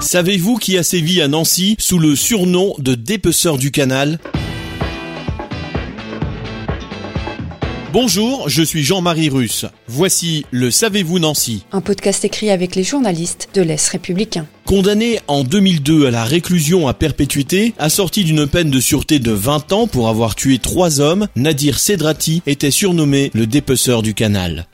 Savez-vous qui a sévi à Nancy sous le surnom de dépeceur du canal? Bonjour, je suis Jean-Marie Russe. Voici le Savez-vous Nancy Un podcast écrit avec les journalistes de l'Est républicain. Condamné en 2002 à la réclusion à perpétuité, assorti d'une peine de sûreté de 20 ans pour avoir tué trois hommes, Nadir Sedrati était surnommé le dépeceur du canal.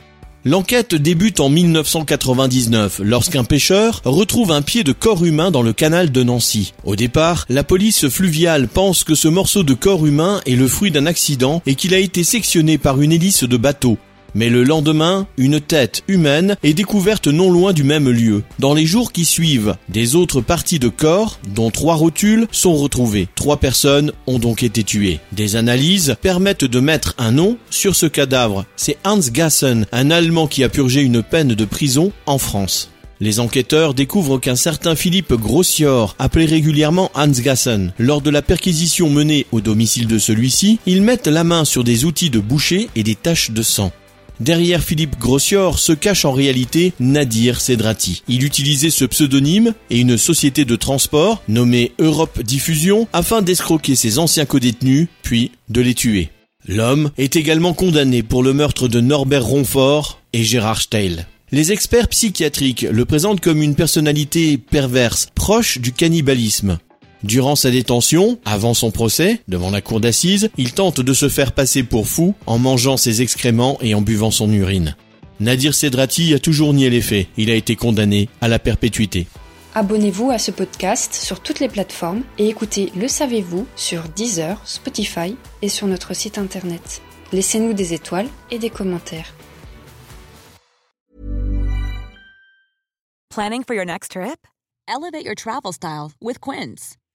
L'enquête débute en 1999 lorsqu'un pêcheur retrouve un pied de corps humain dans le canal de Nancy. Au départ, la police fluviale pense que ce morceau de corps humain est le fruit d'un accident et qu'il a été sectionné par une hélice de bateau. Mais le lendemain, une tête humaine est découverte non loin du même lieu. Dans les jours qui suivent, des autres parties de corps, dont trois rotules, sont retrouvées. Trois personnes ont donc été tuées. Des analyses permettent de mettre un nom sur ce cadavre. C'est Hans Gassen, un Allemand qui a purgé une peine de prison en France. Les enquêteurs découvrent qu'un certain Philippe Grossior, appelé régulièrement Hans Gassen, lors de la perquisition menée au domicile de celui-ci, ils mettent la main sur des outils de boucher et des taches de sang. Derrière Philippe Grossior se cache en réalité Nadir Sedrati. Il utilisait ce pseudonyme et une société de transport nommée Europe Diffusion afin d'escroquer ses anciens codétenus, puis de les tuer. L'homme est également condamné pour le meurtre de Norbert Ronfort et Gérard Steil. Les experts psychiatriques le présentent comme une personnalité perverse, proche du cannibalisme. Durant sa détention, avant son procès, devant la cour d'assises, il tente de se faire passer pour fou en mangeant ses excréments et en buvant son urine. Nadir Sedrati a toujours nié les faits. Il a été condamné à la perpétuité. Abonnez-vous à ce podcast sur toutes les plateformes et écoutez Le Savez-vous sur Deezer, Spotify et sur notre site internet. Laissez-nous des étoiles et des commentaires. Planning for your next trip? Elevate your travel style with Quince.